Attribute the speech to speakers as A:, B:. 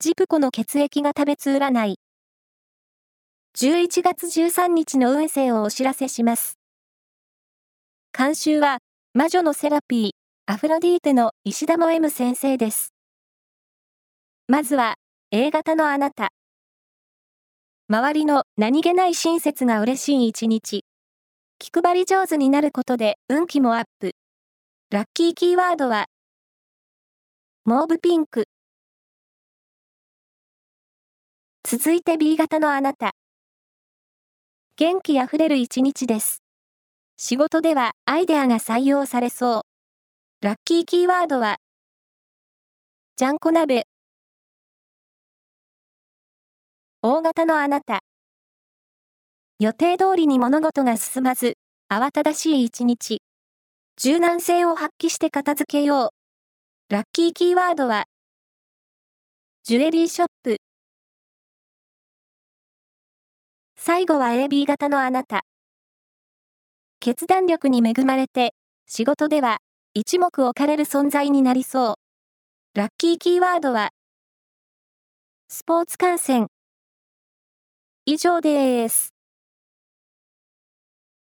A: ジプコの血液が食べつ占い。11月13日の運勢をお知らせします。監修は、魔女のセラピー、アフロディーテの石田も M 先生です。まずは、A 型のあなた。周りの何気ない親切が嬉しい一日。気配り上手になることで運気もアップ。ラッキーキーワードは、モーブピンク。続いて B 型のあなた。元気あふれる一日です。仕事ではアイデアが採用されそう。ラッキーキーワードは、ちゃんこ鍋。大型のあなた。予定通りに物事が進まず、慌ただしい一日。柔軟性を発揮して片付けよう。ラッキーキーワードは、ジュエリーショップ。最後は AB 型のあなた。決断力に恵まれて、仕事では一目置かれる存在になりそう。ラッキーキーワードは、スポーツ観戦。以上です。